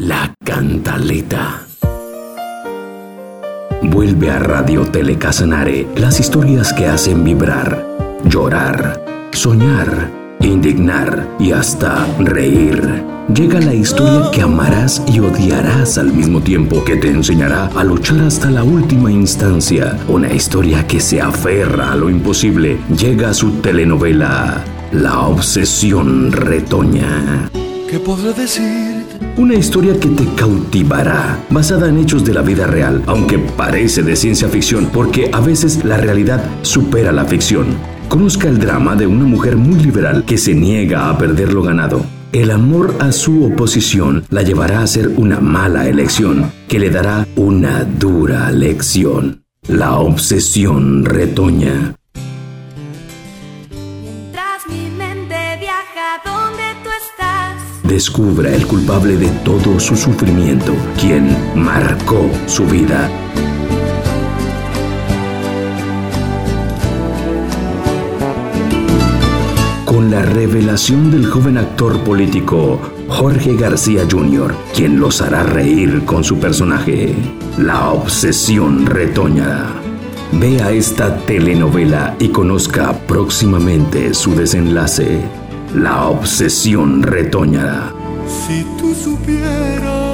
La Cantaleta. Vuelve a Radio Telecasanare las historias que hacen vibrar, llorar, soñar, indignar y hasta reír. Llega la historia que amarás y odiarás al mismo tiempo, que te enseñará a luchar hasta la última instancia. Una historia que se aferra a lo imposible. Llega a su telenovela, La Obsesión Retoña. ¿Qué podré decir? Una historia que te cautivará, basada en hechos de la vida real, aunque parece de ciencia ficción, porque a veces la realidad supera la ficción. Conozca el drama de una mujer muy liberal que se niega a perder lo ganado. El amor a su oposición la llevará a hacer una mala elección, que le dará una dura lección. La obsesión retoña. Mientras mi mente viaja. Descubra el culpable de todo su sufrimiento, quien marcó su vida. Con la revelación del joven actor político Jorge García Jr., quien los hará reír con su personaje, La Obsesión Retoña. Vea esta telenovela y conozca próximamente su desenlace. La Obsesión Retoña. Si tú supieras